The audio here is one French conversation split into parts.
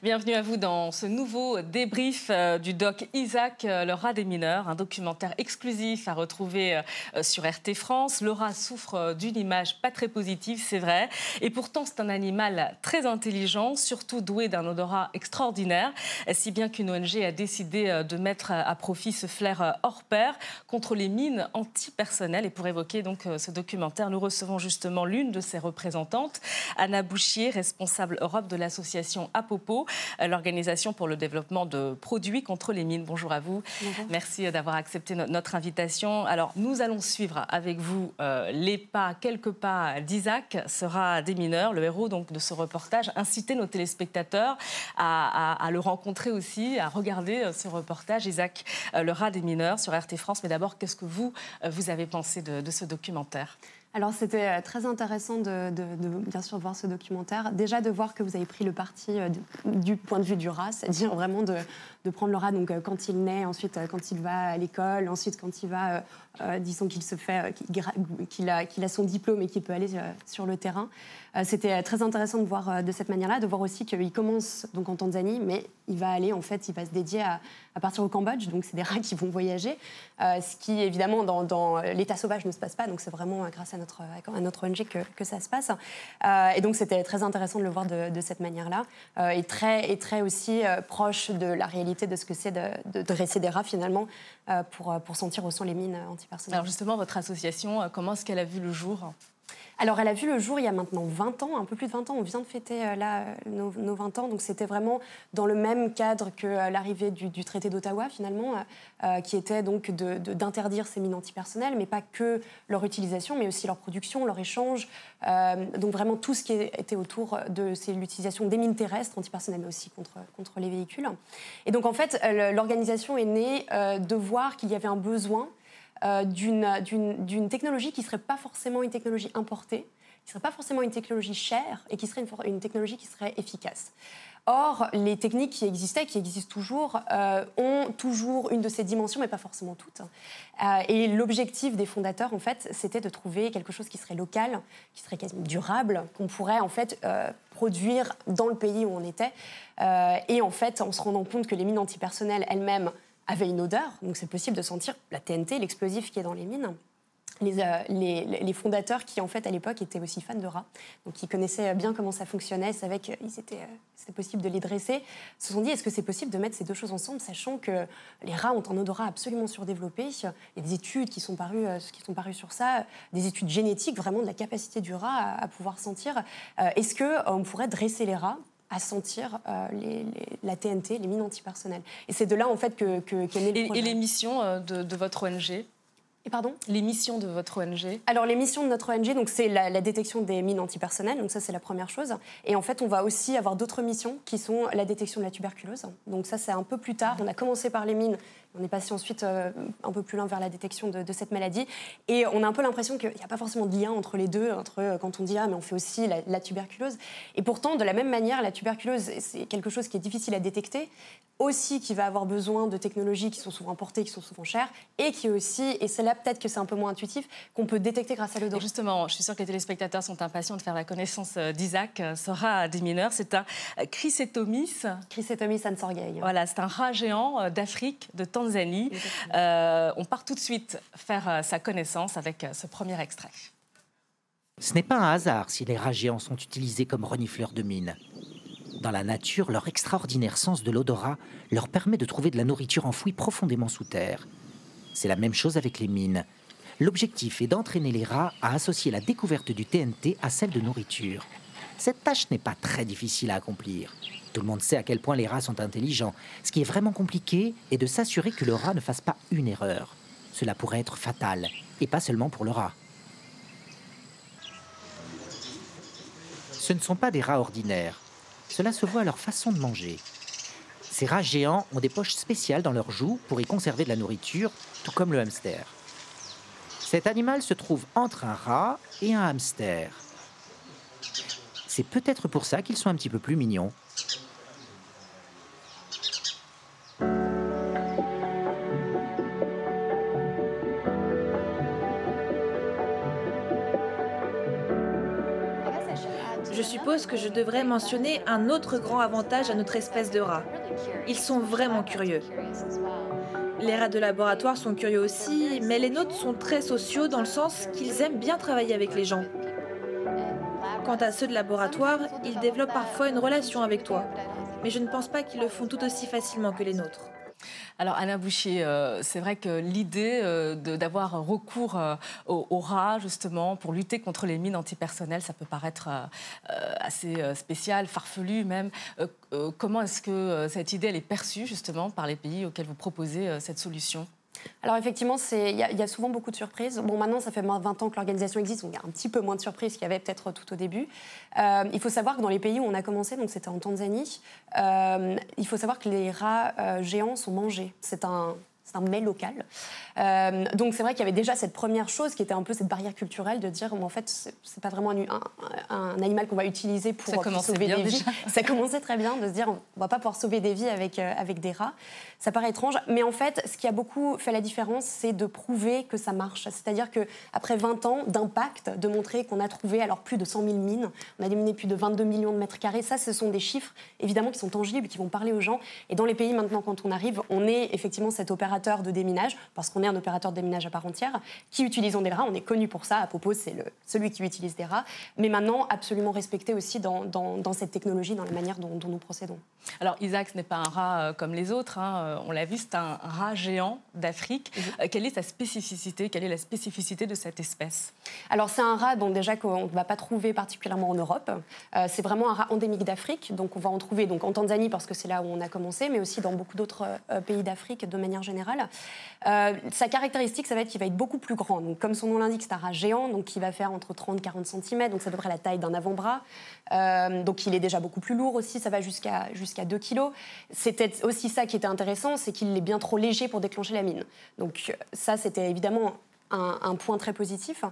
Bienvenue à vous dans ce nouveau débrief euh, du doc Isaac, euh, le rat des mineurs, un documentaire exclusif à retrouver euh, sur RT France. Le rat souffre d'une image pas très positive, c'est vrai, et pourtant c'est un animal très intelligent, surtout doué d'un odorat extraordinaire, si bien qu'une ONG a décidé de mettre à profit ce flair hors pair contre les mines antipersonnelles. Et pour évoquer donc ce documentaire, nous recevons justement l'une de ses représentantes, Anna Bouchier, responsable Europe de l'association Apopo, l'Organisation pour le développement de produits contre les mines. Bonjour à vous. Merci euh, d'avoir accepté notre invitation. Alors, nous allons suivre avec vous euh, les pas, quelques pas d'Isaac, sera des mineurs, le héros donc de ce reportage. Inciter nos téléspectateurs à, le rencontrer aussi, à regarder ce reportage. Isaac, le rat des mineurs sur RT France. Mais d'abord, qu'est-ce que vous, vous avez pensé de ce documentaire? Alors c'était euh, très intéressant de, bien sûr voir ce documentaire. Déjà de voir que vous avez pris le parti euh, du point de vue du rat, c'est-à-dire vraiment de, prendre le rat donc euh, quand il naît, ensuite quand il va à l'école, ensuite quand il va, disons qu'il se fait, qu'il a, son diplôme et qu'il peut aller sur le terrain. Euh, c'était euh, très intéressant de voir euh, de cette manière-là, de voir aussi qu'il commence donc en Tanzanie, mais il va aller en fait, il va se dédier à, partir au Cambodge, donc c'est des rats qui vont voyager, ce qui évidemment dans, l'état sauvage ne se passe pas, donc c'est vraiment grâce à notre, à notre ONG que, ça se passe. et donc c'était très intéressant de le voir de, cette manière-là, et, très, et très aussi proche de la réalité de ce que c'est de, dresser des rats finalement pour, pour sentir au son les mines Alors justement, votre association, comment est-ce qu'elle a vu le jour alors, elle a vu le jour il y a maintenant 20 ans, un peu plus de 20 ans. On vient de fêter euh, là nos, 20 ans. Donc, c'était vraiment dans le même cadre que euh, l'arrivée du, traité d'Ottawa, finalement, euh, qui était donc d'interdire ces mines antipersonnelles, mais pas que leur utilisation, mais aussi leur production, leur échange. donc, vraiment tout ce qui était autour de l'utilisation des mines terrestres antipersonnelles, mais aussi contre, contre les véhicules. Et donc, en fait, l'organisation est née de voir qu'il y avait un besoin euh, d'une technologie qui ne serait pas forcément une technologie importée, qui ne serait pas forcément une technologie chère et qui serait une, technologie qui serait efficace. Or, les techniques qui existaient, qui existent toujours, euh, ont toujours une de ces dimensions, mais pas forcément toutes. Euh, et l'objectif des fondateurs, en fait, c'était de trouver quelque chose qui serait local, qui serait quasiment durable, qu'on pourrait en fait produire dans le pays où on était. et en fait, en se rendant compte que les mines antipersonnelles elles-mêmes avait une odeur, donc c'est possible de sentir la TNT, l'explosif qui est dans les mines. Euh, les, les, fondateurs qui, en fait, à l'époque, étaient aussi fans de rats, donc qui connaissaient bien comment ça fonctionnait, savaient que c'était possible de les dresser, se sont dit est-ce que c'est possible de mettre ces deux choses ensemble, sachant que les rats ont un odorat absolument surdéveloppé? Il y a des études qui sont parues, euh, qui sont parues sur ça, des études génétiques vraiment de la capacité du rat à, pouvoir sentir. Euh, est-ce qu'on pourrait dresser les rats à sentir euh, les, la TNT, les mines antipersonnelles. Et c'est de là, en fait, que, que, qu'est né le projet. Et, les missions euh, de, de votre ONG et pardon? Les missions de votre ONG Alors, les missions de notre ONG, donc, c'est la, la, détection des mines antipersonnelles. Donc, ça, c'est la première chose. Et en fait, on va aussi avoir d'autres missions qui sont la détection de la tuberculose. Donc, ça, c'est un peu plus tard. On a commencé par les mines on est passé ensuite euh, un peu plus loin vers la détection de, cette maladie. Et on a un peu l'impression qu'il n'y a pas forcément de lien entre les deux, entre euh, quand on dit ah mais on fait aussi la, tuberculose. Et pourtant, de la même manière, la tuberculose c'est quelque chose qui est difficile à détecter, aussi qui va avoir besoin de technologies qui sont souvent importées, qui sont souvent chères, et qui aussi, et c'est là peut-être que c'est un peu moins intuitif, qu'on peut détecter grâce à l'odeur. Justement, je suis sûre que les téléspectateurs sont impatients de faire la connaissance euh, d'Isaac, rat des mineurs. C'est un Chrysetomis. Chrysetomis ansorgei. Voilà, c'est un rat géant d'Afrique, de Tanzanie. Euh, on part tout de suite faire euh, sa connaissance avec euh, ce premier extrait. Ce n'est pas un hasard si les rats géants sont utilisés comme renifleurs de mines. Dans la nature, leur extraordinaire sens de l'odorat leur permet de trouver de la nourriture enfouie profondément sous terre. C'est la même chose avec les mines. L'objectif est d'entraîner les rats à associer la découverte du TNT à celle de nourriture. Cette tâche n'est pas très difficile à accomplir. Tout le monde sait à quel point les rats sont intelligents. Ce qui est vraiment compliqué est de s'assurer que le rat ne fasse pas une erreur. Cela pourrait être fatal, et pas seulement pour le rat. Ce ne sont pas des rats ordinaires. Cela se voit à leur façon de manger. Ces rats géants ont des poches spéciales dans leurs joues pour y conserver de la nourriture, tout comme le hamster. Cet animal se trouve entre un rat et un hamster. C'est peut-être pour ça qu'ils sont un petit peu plus mignons. suppose que je devrais mentionner un autre grand avantage à notre espèce de rat. Ils sont vraiment curieux. Les rats de laboratoire sont curieux aussi, mais les nôtres sont très sociaux dans le sens qu'ils aiment bien travailler avec les gens. Quant à ceux de laboratoire, ils développent parfois une relation avec toi, mais je ne pense pas qu'ils le font tout aussi facilement que les nôtres. Alors Anna Bouchier, euh, c'est vrai que l'idée euh, d'avoir recours euh, aux, rats justement pour lutter contre les mines antipersonnelles, ça peut paraître assez spécial, farfelu même. comment est-ce que cette idée elle est perçue justement par les pays auxquels vous proposez cette solution? Alors effectivement, il y, a souvent beaucoup de surprises. Bon, maintenant, ça fait moins de 20 ans que l'organisation existe, donc il y a un petit peu moins de surprises qu'il y avait peut-être tout au début. Euh, il faut savoir que dans les pays où on a commencé, donc c'était en Tanzanie, euh, il faut savoir que les rats euh, géants sont mangés. C'est un, c'est un mets local. Euh, donc c'est vrai qu'il y avait déjà cette première chose qui était un peu cette barrière culturelle de dire en fait c'est pas vraiment un, animal qu'on va utiliser pour, sauver des vies. Ça commençait très bien de se dire on va pas pouvoir sauver des vies avec, euh, avec des rats. Ça paraît étrange, mais en fait ce qui a beaucoup fait la différence c'est de prouver que ça marche. C'est-à-dire que après 20 ans d'impact, de montrer qu'on a trouvé alors plus de 100 000 mines, on a déminé plus de 22 millions de mètres carrés. Ça ce sont des chiffres évidemment qui sont tangibles, qui vont parler aux gens. Et dans les pays maintenant quand on arrive, on est effectivement cet opérateur de déminage, parce qu'on est un opérateur de déminage à part entière, qui utilisons des rats. On est connu pour ça. À propos, c'est celui qui utilise des rats. Mais maintenant, absolument respecté aussi dans, dans, cette technologie, dans la manière dont, nous procédons. Alors, Isaac, ce n'est pas un rat euh, comme les autres. Hein. Euh, on l'a vu, c'est un rat géant d'Afrique. Mhm. Euh, quelle est sa spécificité? Quelle est la spécificité de cette espèce? Alors, c'est un rat dont déjà qu'on ne va pas trouver particulièrement en Europe. c'est vraiment un rat endémique d'Afrique. Donc, on va en trouver donc, en Tanzanie, parce que c'est là où on a commencé, mais aussi dans beaucoup d'autres pays d'Afrique de manière générale. Euh, sa caractéristique, ça va être qu'il va être beaucoup plus grand. Donc, comme son nom l'indique, c'est un rat géant, donc qui va faire entre 30 et 40 cm, donc c'est à peu près la taille d'un avant-bras. Euh, donc il est déjà beaucoup plus lourd aussi, ça va jusqu'à jusqu'à 2 kg. C'était aussi ça qui était intéressant, c'est qu'il est bien trop léger pour déclencher la mine. Donc ça, c'était évidemment un, point très positif.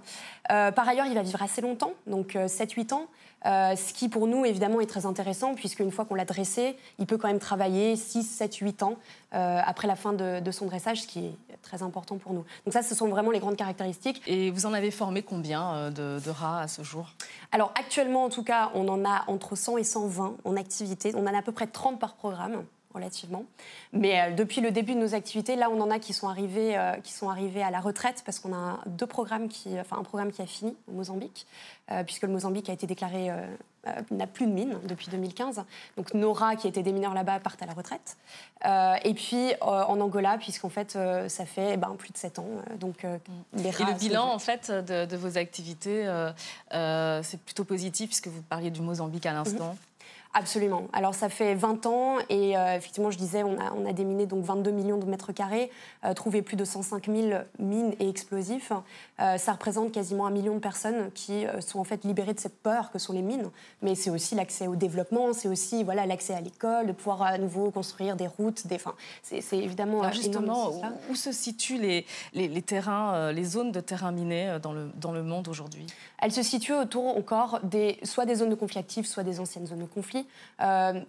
Euh, par ailleurs, il va vivre assez longtemps, donc 7-8 ans. Euh, ce qui pour nous évidemment est très intéressant puisqu'une fois qu'on l'a dressé, il peut quand même travailler 6, 7, 8 ans euh, après la fin de, son dressage, ce qui est très important pour nous. Donc ça, ce sont vraiment les grandes caractéristiques. Et vous en avez formé combien euh, de, de rats à ce jour? Alors actuellement en tout cas, on en a entre 100 et 120 en activité. On en a à peu près 30 par programme relativement. Mais euh, depuis le début de nos activités, là, on en a qui sont arrivés, euh, qui sont arrivés à la retraite parce qu'on a deux programmes qui, enfin un programme qui a fini au Mozambique, euh, puisque le Mozambique a été déclaré n'a plus de mines depuis 2015. Donc Nora, qui était des mineurs là-bas, partent à la retraite. et puis en Angola, puisqu'en fait, ça fait ben, plus de 7 ans. donc, les et le bilan en fait, de, vos activités, c'est plutôt positif, puisque vous parliez du Mozambique à l'instant. Mhm. Absolument. Alors ça fait 20 ans et euh, effectivement, je disais, on a, on a, déminé donc 22 millions de mètres carrés, euh, trouvé plus de 105 000 mines et explosifs. Euh, ça représente quasiment un million de personnes qui sont en fait libérées de cette peur que sont les mines. Mais c'est aussi l'accès au développement, c'est aussi voilà l'accès à l'école, de pouvoir à nouveau construire des routes. Des, enfin, c'est, évidemment Alors justement où, se situent les, les, les terrains, les zones de terrains minés dans le, dans le monde aujourd'hui? Elles se situent autour encore des soit des zones de conflit actifs, soit des anciennes zones de conflit. Euh,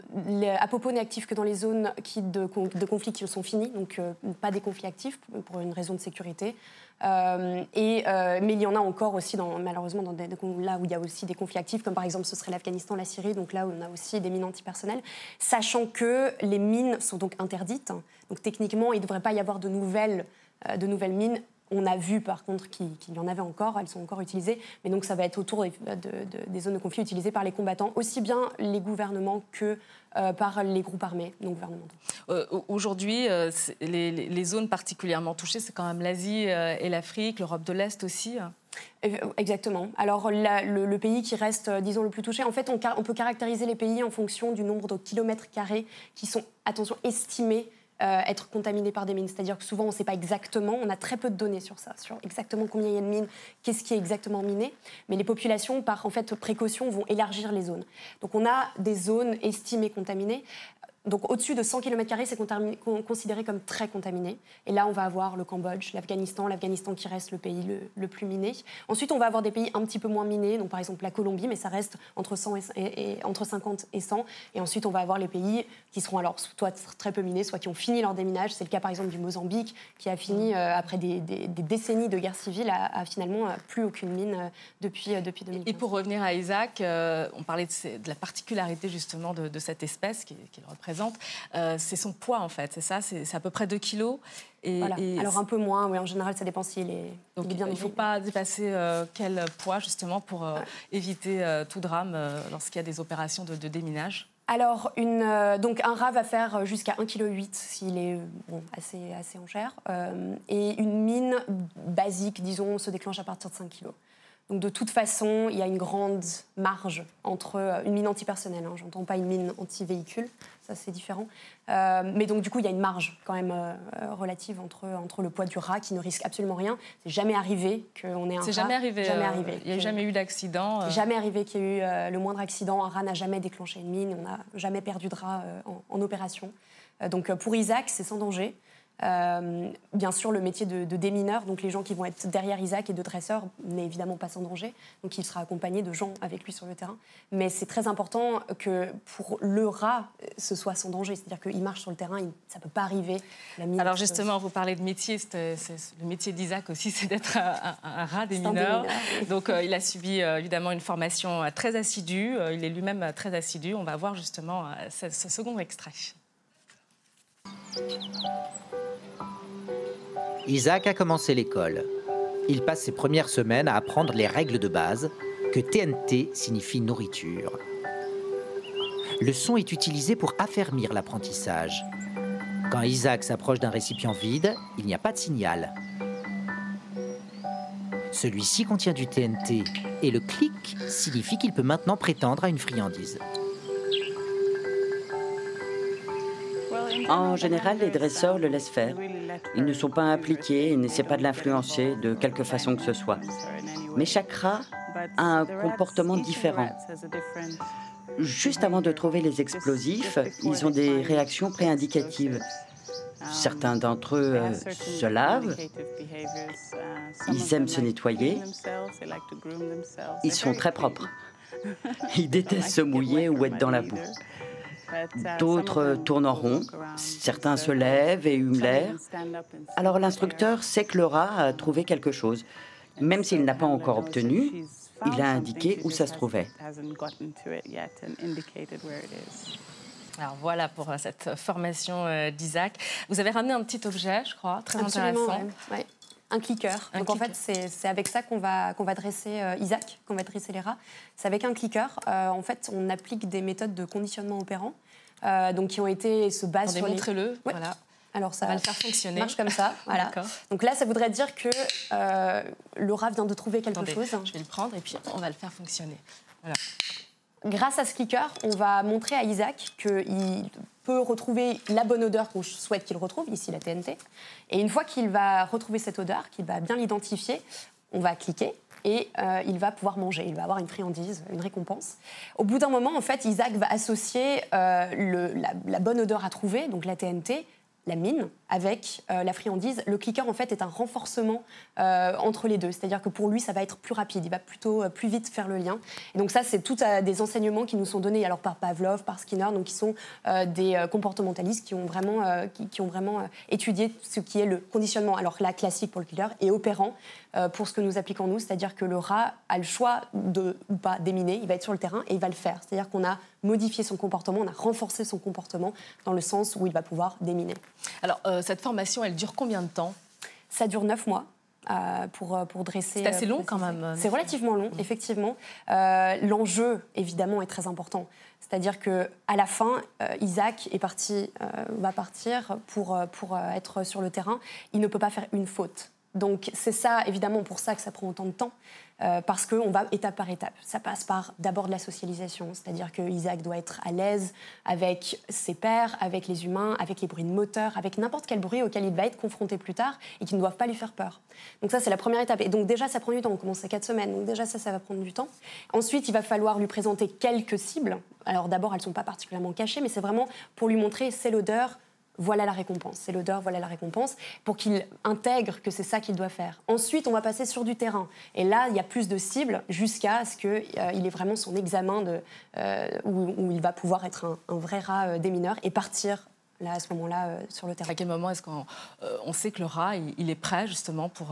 Apopo n'est actif que dans les zones qui, de, conflits qui sont finis, donc euh, pas des conflits actifs pour une raison de sécurité. Euh, euh, mais il y en a encore aussi, dans, malheureusement, dans des, là où il y a aussi des conflits actifs, comme par exemple ce serait l'Afghanistan, la Syrie, donc là où on a aussi des mines antipersonnelles, sachant que les mines sont donc interdites. Donc techniquement, il ne devrait pas y avoir de nouvelles, de nouvelles mines on a vu par contre qu'il y en avait encore, elles sont encore utilisées, mais donc ça va être autour des, zones de conflit utilisées par les combattants, aussi bien les gouvernements que euh, par les groupes armés non gouvernementaux. Euh, aujourd'hui, euh, les, zones particulièrement touchées, c'est quand même l'Asie et l'Afrique, l'Europe de l'Est aussi Exactement. Alors le, pays qui reste, disons, le plus touché, en fait, on, on peut caractériser les pays en fonction du nombre de kilomètres carrés qui sont, attention, estimés euh, être contaminés par des mines. C'est-à-dire que souvent, on ne sait pas exactement, on a très peu de données sur ça, sur exactement combien il y a de mines, qu'est-ce qui est exactement miné. Mais les populations, par en fait précaution, vont élargir les zones. Donc on a des zones estimées contaminées. Donc au-dessus de 100 km, c'est considéré comme très contaminé. Et là, on va avoir le Cambodge, l'Afghanistan, l'Afghanistan qui reste le pays le, plus miné. Ensuite, on va avoir des pays un petit peu moins minés, donc par exemple la Colombie, mais ça reste entre, 100 et, entre 50 et 100. Et ensuite, on va avoir les pays qui seront alors soit très peu minés, soit qui ont fini leur déminage. C'est le cas par exemple du Mozambique, qui a fini, euh, après des, décennies de guerre civile, à, finalement euh, plus aucune mine euh, depuis, depuis 2015. Et pour revenir à Isaac, on parlait de, la particularité justement de, cette espèce qu'il représente. C'est son poids en fait, c'est ça C'est à peu près 2 kilos et, Alors un peu moins, oui, en général ça dépend s'il est, Donc, il Il ne faut pas dépasser quel poids justement pour éviter tout drame lorsqu'il y a des opérations de, de déminage alors, une, euh, donc un rat va faire jusqu'à 1,8 kg s'il est assez, assez en chair. Euh, et une mine basique, disons, se déclenche à partir de 5 kg. Donc de toute façon, il y a une grande marge entre euh, une mine antipersonnelle, hein, j'entends pas une mine anti-véhicule, ça c'est différent. Euh, mais donc du coup, il y a une marge quand même euh, relative entre, entre le poids du rat qui ne risque absolument rien. C'est jamais arrivé qu'on ait un rat. C'est jamais arrivé. Jamais arrivé. Il n'y a jamais eu d'accident. Jamais arrivé qu'il y ait eu le moindre accident. Un rat n'a jamais déclenché une mine. On n'a jamais perdu de rat en, en, opération. donc pour Isaac, c'est sans danger. Euh, bien sûr, le métier de, démineur, donc les gens qui vont être derrière Isaac et de dresseur, n'est évidemment pas sans danger. Donc il sera accompagné de gens avec lui sur le terrain. Mais c'est très important que pour le rat, ce soit sans danger. C'est-à-dire qu'il marche sur le terrain, ça ne peut pas arriver. Alors justement, vous parlez de métier. le métier d'Isaac aussi, c'est d'être un, rat démineur. Donc euh, il a subi euh, évidemment une formation très assidue. il est lui-même très assidu. On va voir justement ce, ce second extrait. Isaac a commencé l'école. Il passe ses premières semaines à apprendre les règles de base, que TNT signifie nourriture. Le son est utilisé pour affermir l'apprentissage. Quand Isaac s'approche d'un récipient vide, il n'y a pas de signal. Celui-ci contient du TNT et le clic signifie qu'il peut maintenant prétendre à une friandise. En général, les dresseurs le laissent faire. Ils ne sont pas impliqués et n'essaient pas de l'influencer de quelque façon que ce soit. Mais chaque rat a un comportement différent. Juste avant de trouver les explosifs, ils ont des réactions préindicatives. Certains d'entre eux euh, se lavent, ils aiment se nettoyer, ils sont très propres. Ils détestent se mouiller ou être dans la boue. D'autres tournent en rond, certains se lèvent et hument l'air. Alors l'instructeur sait que le rat a trouvé quelque chose. Même s'il n'a pas encore obtenu, il a indiqué où ça se trouvait. Alors voilà pour euh, cette formation euh, d'Isaac. Vous avez ramené un petit objet, je crois, très intéressant un clicker. Donc en fait, c'est avec ça qu'on va, qu'on va dresser euh, Isaac, qu'on va dresser les rats. C'est avec un clicker. Euh, en fait, on applique des méthodes de conditionnement opérant, euh, donc qui ont été se basent sur Montrez-le. Voilà. Alors ça on va le faire fonctionner. marche comme ça. Voilà. Donc là, ça voudrait dire que le rat vient de trouver quelque chose. Je vais le prendre et puis on va le faire fonctionner. Voilà. Grâce à ce clicker, on va montrer à Isaac qu'il peut retrouver la bonne odeur qu'on souhaite qu'il retrouve, ici la TNT. Et une fois qu'il va retrouver cette odeur, qu'il va bien l'identifier, on va cliquer et euh, il va pouvoir manger. Il va avoir une friandise, une récompense. Au bout d'un moment, en fait, Isaac va associer euh, la, la, bonne odeur à trouver, donc la TNT, la mine avec euh, la friandise. Le clicker, en fait, est un renforcement euh, entre les deux. C'est-à-dire que pour lui, ça va être plus rapide. Il va plutôt euh, plus vite faire le lien. Et donc ça, c'est tout des enseignements qui nous sont donnés alors par Pavlov, par Skinner, donc qui sont des comportementalistes qui ont vraiment, qui, ont vraiment étudié ce qui est le conditionnement. Alors là, classique pour le killer et opérant pour ce que nous appliquons nous. C'est-à-dire que le rat a le choix de ou pas déminer. Il va être sur le terrain et il va le faire. C'est-à-dire qu'on a modifié son comportement, on a renforcé son comportement dans le sens où il va pouvoir déminer. Alors, euh, cette formation, elle dure combien de temps? Ça dure neuf mois. Euh, pour, euh, pour dresser. C'est assez long quand même. C'est relativement long, effectivement. L'enjeu, évidemment, est très important. C'est-à-dire que à la fin, Isaac est parti, va partir pour, pour être sur le terrain. Il ne peut pas faire une faute Donc c'est ça, évidemment, pour ça que ça prend autant de temps. Euh, parce qu'on va étape par étape. Ça passe par d'abord de la socialisation, c'est-à-dire que Isaac doit être à l'aise avec ses pairs, avec les humains, avec les bruits de moteur, avec n'importe quel bruit auquel il va être confronté plus tard et qui ne doivent pas lui faire peur. Donc ça, c'est la première étape. Et donc déjà, ça prend du temps. On commence à quatre semaines, donc déjà ça, ça va prendre du temps. Ensuite, il va falloir lui présenter quelques cibles. Alors d'abord, elles ne sont pas particulièrement cachées, mais c'est vraiment pour lui montrer c'est l'odeur, voilà la récompense. C'est l'odeur, voilà la récompense, pour qu'il intègre que c'est ça qu'il doit faire. Ensuite, on va passer sur du terrain. Et là, il y a plus de cibles jusqu'à ce qu'il euh, ait vraiment son examen de, euh, où, il va pouvoir être un, vrai rat euh, des mineurs et partir là, à ce moment-là sur le terrain. À quel moment est-ce qu'on on sait que le rat, il, est prêt justement pour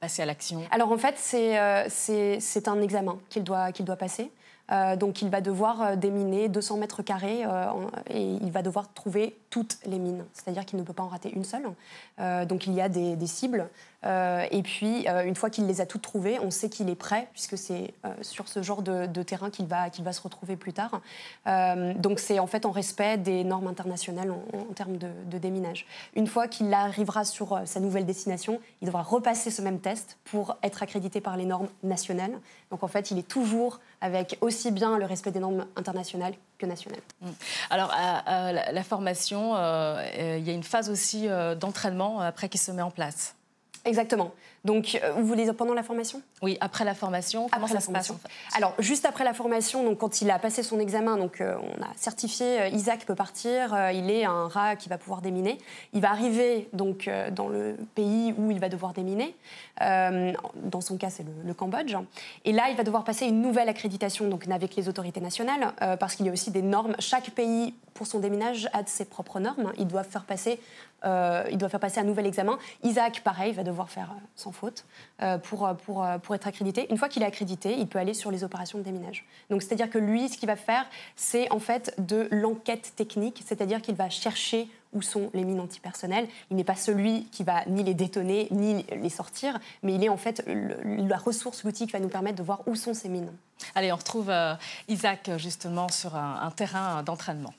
passer à l'action? Alors en fait, c'est un examen qu'il doit, qu'il doit passer. Euh, donc il va devoir déminer 200 mètres carrés euh, et il va devoir trouver toutes les mines. C'est-à-dire qu'il ne peut pas en rater une seule. donc il y a des, cibles. et puis une fois qu'il les a toutes trouvées, on sait qu'il est prêt puisque c'est sur ce genre de, terrain qu'il va, va se retrouver plus tard. donc c'est en fait en respect des normes internationales en, termes de, de, déminage. Une fois qu'il arrivera sur sa nouvelle destination, il devra repasser ce même test pour être accrédité par les normes nationales. Donc en fait, il est toujours avec aussi bien le respect des normes internationales que. Mm. Alors, à, la, formation, euh, il y a une phase aussi euh, d'entraînement après qui se met en place. Exactement. Donc, euh, vous voulez dire pendant la formation? Oui, après la formation. Comment ça se passe Alors, juste après la formation, donc quand il a passé son examen, donc euh, on a certifié euh, Isaac peut partir. il est un rat qui va pouvoir déminer. Il va arriver donc dans le pays où il va devoir déminer. dans son cas, c'est le, Cambodge. Et là, il va devoir passer une nouvelle accréditation, donc avec les autorités nationales, parce qu'il y a aussi des normes. Chaque pays pour son déminage a ses propres normes. Ils doivent faire passer, ils doivent faire passer un nouvel examen. Isaac, pareil, va devoir faire sans faute euh, euh, euh, pour être accrédité. Une fois qu'il est accrédité, il peut aller sur les opérations de déminage. Donc c'est-à-dire que lui, ce qu'il va faire, c'est en fait de l'enquête technique, c'est-à-dire qu'il va chercher où sont les mines antipersonnelles. Il n'est pas celui qui va ni les détonner, ni les sortir, mais il est en fait la ressource, l'outil qui va nous permettre de voir où sont ces mines. Allez, on retrouve Isaac justement sur un terrain d'entraînement.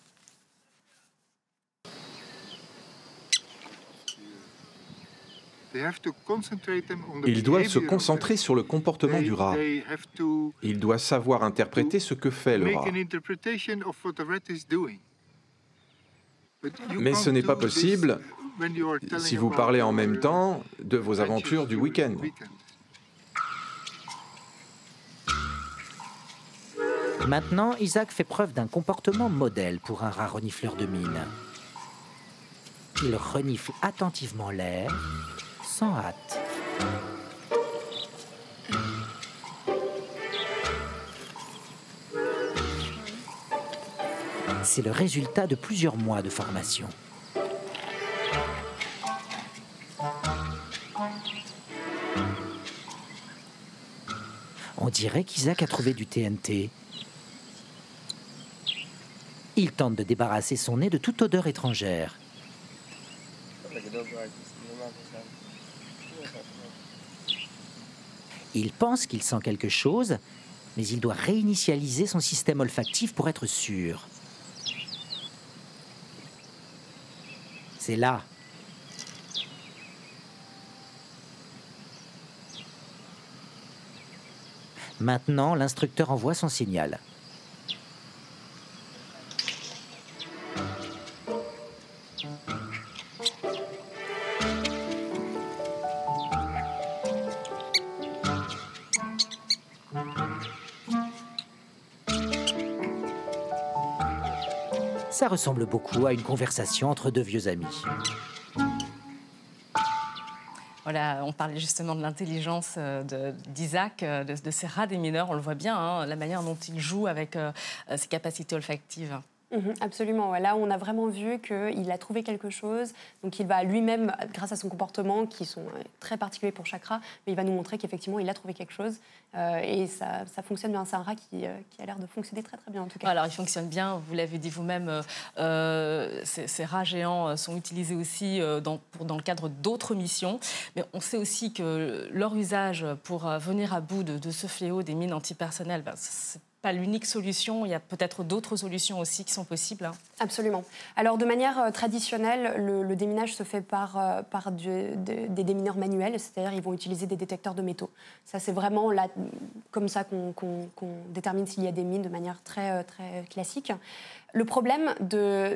Ils doivent se concentrer sur le comportement du rat. Ils doivent savoir interpréter ce que fait le rat. Mais ce n'est pas possible si vous parlez en même temps de vos aventures du week-end. Maintenant, Isaac fait preuve d'un comportement modèle pour un rat renifleur de mine. Il renifle attentivement l'air C'est le résultat de plusieurs mois de formation. On dirait qu'Isaac a trouvé du TNT. Il tente de débarrasser son nez de toute odeur étrangère. Il pense qu'il sent quelque chose, mais il doit réinitialiser son système olfactif pour être sûr. C'est là. Maintenant, l'instructeur envoie son signal. Ça ressemble beaucoup à une conversation entre deux vieux amis. Voilà, on parlait justement de l'intelligence euh, d'Isaac, euh, de, ces rats des mineurs. On le voit bien, hein, la manière dont il joue avec euh, ses capacités olfactives. Mhm, absolument. Là, on a vraiment vu qu'il a trouvé quelque chose. Donc, il va lui-même, grâce à son comportement, qui sont euh, très particuliers pour chaque rat, mais il va nous montrer qu'effectivement, il a trouvé quelque chose. Euh, et ça, fonctionne bien. C'est un rat qui, euh, qui, a l'air de fonctionner très, très bien, en tout cas. Alors, il fonctionne bien. Vous l'avez dit vous-même, ces, rats géants sont utilisés aussi dans le cadre d'autres missions. Mais on sait aussi que leur usage pour venir à bout de, ce fléau des mines antipersonnelles, ben, c'est pas l'unique solution. Il y a peut-être d'autres solutions aussi qui sont possibles. Hein. Absolument. Alors, de manière euh, traditionnelle, le, déminage se fait par, euh, par des démineurs manuels, c'est-à-dire ils vont utiliser des détecteurs de métaux. Ça, c'est vraiment comme ça qu'on détermine s'il y a des mines de manière très, euh, très classique. Le problème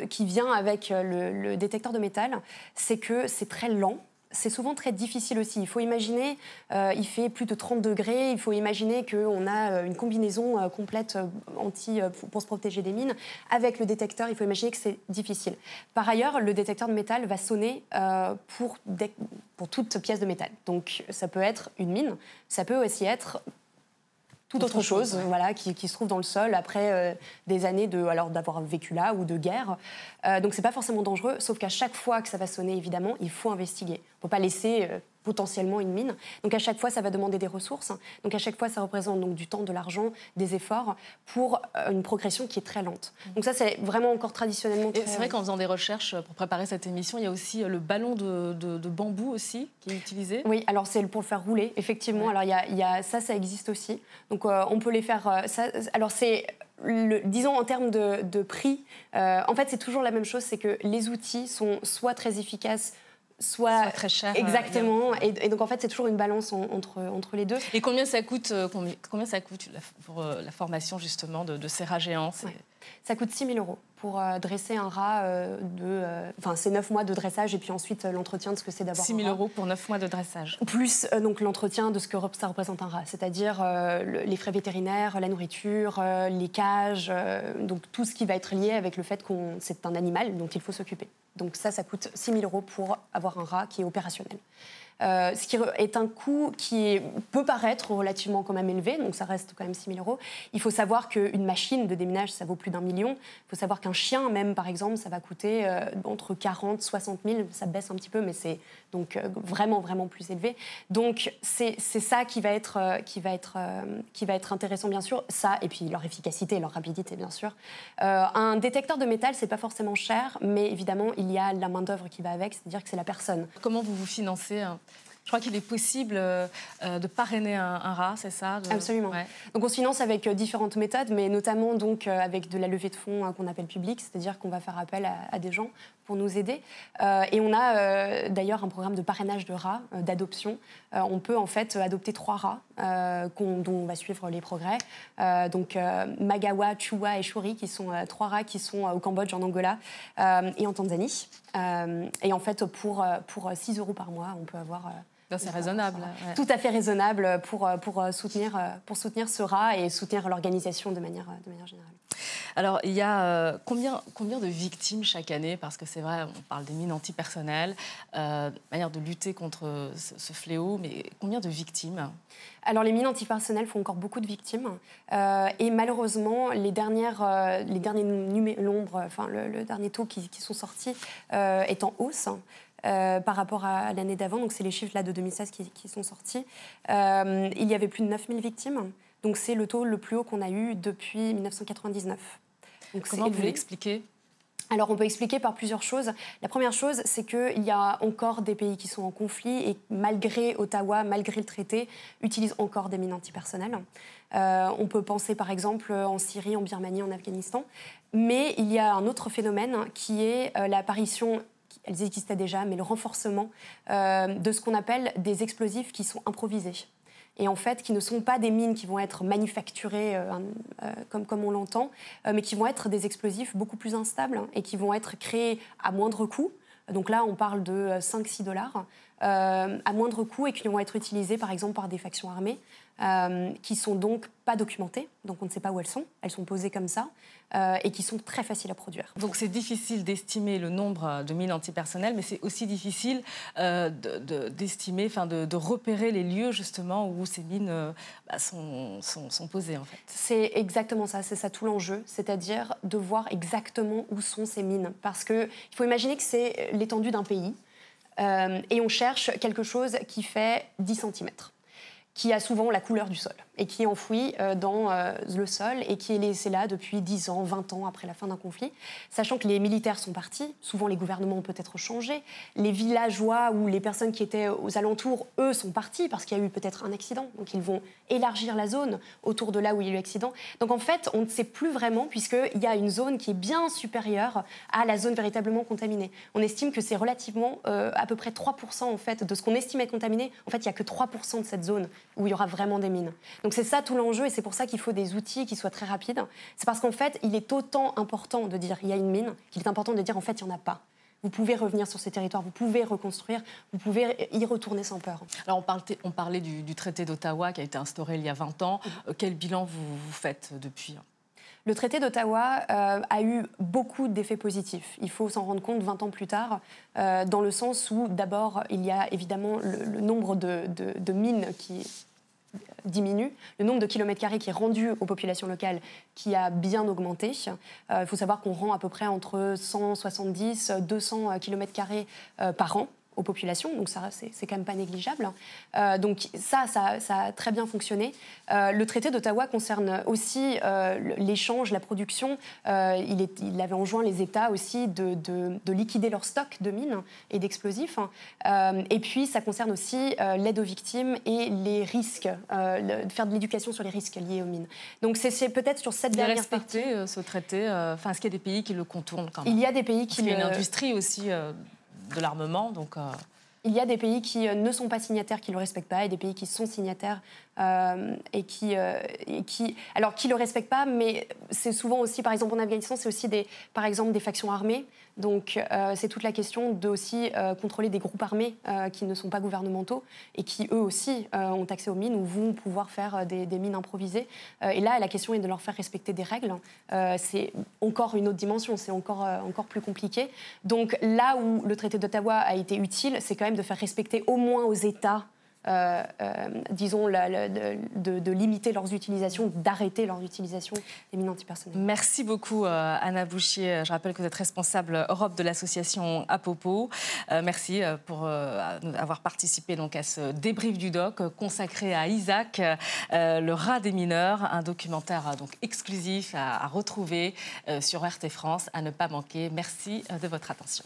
qui vient avec le détecteur de métal, c'est que c'est très lent c'est souvent très difficile aussi. Il faut imaginer, euh, il fait plus de 30 degrés, il faut imaginer qu'on a euh, une combinaison euh, complète anti, pour se protéger des mines. Avec le détecteur, il faut imaginer que c'est difficile. Par ailleurs, le détecteur de métal va sonner pour, pour toute pièce de métal. Donc ça peut être une mine, ça peut aussi être toute autre, chose, voilà, qui, se trouve dans le sol après des années de, alors d'avoir vécu là ou de guerre. Euh, donc c'est pas forcément dangereux, sauf qu'à chaque fois que ça va sonner, évidemment, il faut investiguer. Il ne faut pas laisser euh, potentiellement une mine. Donc à chaque fois, ça va demander des ressources. Donc à chaque fois, ça représente donc du temps, de l'argent, des efforts pour euh, une progression qui est très lente. Donc ça, c'est vraiment encore traditionnellement. Très... C'est vrai qu'en faisant des recherches pour préparer cette émission, il y a aussi le ballon de, bambou aussi qui est utilisé. Oui, alors c'est pour le faire rouler, effectivement. Alors il y, a, ça, ça existe aussi. Donc on peut les faire. Ça, alors c'est disons en termes de, prix, euh, en fait c'est toujours la même chose, c'est que les outils sont soit très efficaces, soit, très chers. Exactement. et, donc en fait c'est toujours une balance entre, entre les deux. Et combien ça coûte, euh, combien, ça coûte pour euh, la formation justement de, ces rats géants Ça coûte 6 000 euros pour euh, dresser un rat euh, de. Euh, enfin, c'est 9 mois de dressage et puis ensuite l'entretien de ce que c'est d'abord. 6 000 euros pour 9 mois de dressage. Plus donc l'entretien de ce que ça représente un rat, c'est-à-dire les frais vétérinaires, la nourriture, les cages, donc tout ce qui va être lié avec le fait qu'on c'est un animal dont il faut s'occuper. Donc ça, ça coûte 6 000 euros pour avoir un rat qui est opérationnel. Euh, ce qui est un coût qui peut paraître relativement quand même élevé, donc ça reste quand même 6 000 euros. Il faut savoir qu'une machine de déminage, ça vaut plus d'un million. Il faut savoir qu'un chien, même par exemple, ça va coûter euh, entre 40 et 60 000. Ça baisse un petit peu, mais c'est donc euh, vraiment, vraiment plus élevé. Donc c'est ça qui va, être, qui, va être, qui va être intéressant, bien sûr. Ça, et puis leur efficacité leur rapidité, bien sûr. un détecteur de métal, c'est pas forcément cher, mais évidemment, il y a la main-d'œuvre qui va avec, c'est-à-dire que c'est la personne. Comment vous vous financez hein? Je crois qu'il est possible euh, euh, de parrainer un, rat, c'est ça Absolument. Donc on se finance avec euh, différentes méthodes, mais notamment donc avec de la levée de fonds qu'on appelle publique, c'est-à-dire qu'on va faire appel à, des gens pour nous aider. et on a d'ailleurs un programme de parrainage de rats, d'adoption. on peut en fait adopter trois rats dont on va suivre les progrès. donc Magawa, Chua et Shuri, qui sont trois rats qui sont au Cambodge, en Angola et en Tanzanie. et en fait, pour, pour 6 euros par mois, on peut avoir c'est raisonnable. Tout à fait raisonnable pour, pour, soutenir, pour soutenir ce rat et soutenir l'organisation de manière, de manière générale. Alors, il y a euh, combien, combien de victimes chaque année? Parce que c'est vrai, on parle des mines antipersonnelles, euh, manière de lutter contre ce, fléau, mais combien de victimes? Alors les mines antipersonnelles font encore beaucoup de victimes euh, et malheureusement les dernières euh, les derniers nombres enfin le, dernier taux qui, qui sont sortis est en hausse euh, par rapport à, l'année d'avant. Donc, c'est les chiffres là de 2016 qui, sont sortis. Euh, il y avait plus de 9000 victimes. Donc, c'est le taux le plus haut qu'on a eu depuis 1999. Donc, Comment vous l'expliquez? Alors on peut expliquer par plusieurs choses. La première chose, c'est qu'il y a encore des pays qui sont en conflit et malgré Ottawa, malgré le traité, utilisent encore des mines antipersonnelles. Euh, on peut penser par exemple en Syrie, en Birmanie, en Afghanistan. Mais il y a un autre phénomène qui est l'apparition elles existaient déjà, mais le renforcement euh, de ce qu'on appelle des explosifs qui sont improvisés. Et en fait, qui ne sont pas des mines qui vont être manufacturées euh, euh, comme, comme on l'entend, mais qui vont être des explosifs beaucoup plus instables et qui vont être créés à moindre coût. Donc là, on parle de 5-6 dollars, à moindre coût et qui vont être utilisés par exemple par des factions armées euh, qui sont donc pas documentées, donc on ne sait pas où elles sont, elles sont posées comme ça, euh, et qui sont très faciles à produire. Donc c'est difficile d'estimer le nombre de mines antipersonnelles, mais c'est aussi difficile euh, d'estimer, enfin de, repérer les lieux justement où ces mines bah, sont, sont, posées en fait. C'est exactement ça, c'est ça tout l'enjeu, c'est-à-dire de voir exactement où sont ces mines, parce qu'il faut imaginer que c'est l'étendue d'un pays. et on cherche quelque chose qui fait 10 cm qui a souvent la couleur du sol. Et qui est enfoui euh, dans euh, le sol et qui est laissé là depuis 10 ans, 20 ans après la fin d'un conflit, sachant que les militaires sont partis, souvent les gouvernements ont peut-être changé, les villageois ou les personnes qui étaient aux alentours, eux, sont partis parce qu'il y a eu peut-être un accident, donc ils vont élargir la zone autour de là où il y a eu l'accident. Donc en fait, on ne sait plus vraiment puisqu'il y a une zone qui est bien supérieure à la zone véritablement contaminée. On estime que c'est relativement euh, à peu près 3% en fait de ce qu'on estime être contaminé. En fait, il n'y a que 3% de cette zone où il y aura vraiment des mines. Donc c'est ça tout l'enjeu et c'est pour ça qu'il faut des outils qui soient très rapides. C'est parce qu'en fait, il est autant important de dire il y a une mine qu'il est important de dire en fait il n'y en a pas. Vous pouvez revenir sur ces territoires, vous pouvez reconstruire, vous pouvez y retourner sans peur. Alors on, on parlait du, traité d'Ottawa qui a été instauré il y a 20 ans. Mhm. Euh, quel bilan vous, vous faites depuis? Le traité d'Ottawa euh, a eu beaucoup d'effets positifs. Il faut s'en rendre compte 20 ans plus tard, euh, dans le sens où d'abord il y a évidemment le, nombre de, de, mines qui diminue, le nombre de kilomètres carrés qui est rendu aux populations locales qui a bien augmenté. Euh, il faut savoir qu'on rend à peu près entre 170 200 kilomètres carrés euh, par an aux populations, donc ça c'est quand même pas négligeable. Euh, donc ça, ça, a très bien fonctionné. Euh, le traité d'Ottawa concerne aussi euh, l'échange, la production. il, est, il, avait enjoint les États aussi de, de, liquider leur stock de mines et d'explosifs. et puis ça concerne aussi l'aide aux victimes et les risques, de faire de l'éducation sur les risques liés aux mines. Donc c'est peut-être sur cette dernière partie. ce traité Enfin, est-ce qu'il y a des pays qui le contournent quand même? Il y a des pays qui. Parce y a une industrie aussi de l'armement. Euh, Il y a des pays qui euh, ne sont pas signataires, qui ne le respectent pas, et des pays qui sont signataires euh, et, qui, qui, alors qui le respectent pas, mais c'est souvent aussi, par exemple en Afghanistan, c'est aussi des, par exemple des factions armées donc euh, c'est toute la question de aussi euh, contrôler des groupes armés euh, qui ne sont pas gouvernementaux et qui eux aussi ont accès aux mines ou vont pouvoir faire des, mines improvisées. et là, la question est de leur faire respecter des règles. c'est encore une autre dimension, c'est encore, encore plus compliqué. Donc là où le traité d'Ottawa a été utile, c'est quand même de faire respecter au moins aux États euh, euh, disons, de, limiter leurs utilisations, d'arrêter leur utilisation des mines antipersonnelles. Merci beaucoup, euh, Anna Bouchier. Je rappelle que vous êtes responsable Europe de l'association Apopo. merci pour avoir participé donc à ce débrief du doc consacré à Isaac, le rat des mineurs, un documentaire donc exclusif à retrouver sur RT France, à ne pas manquer. Merci de votre attention.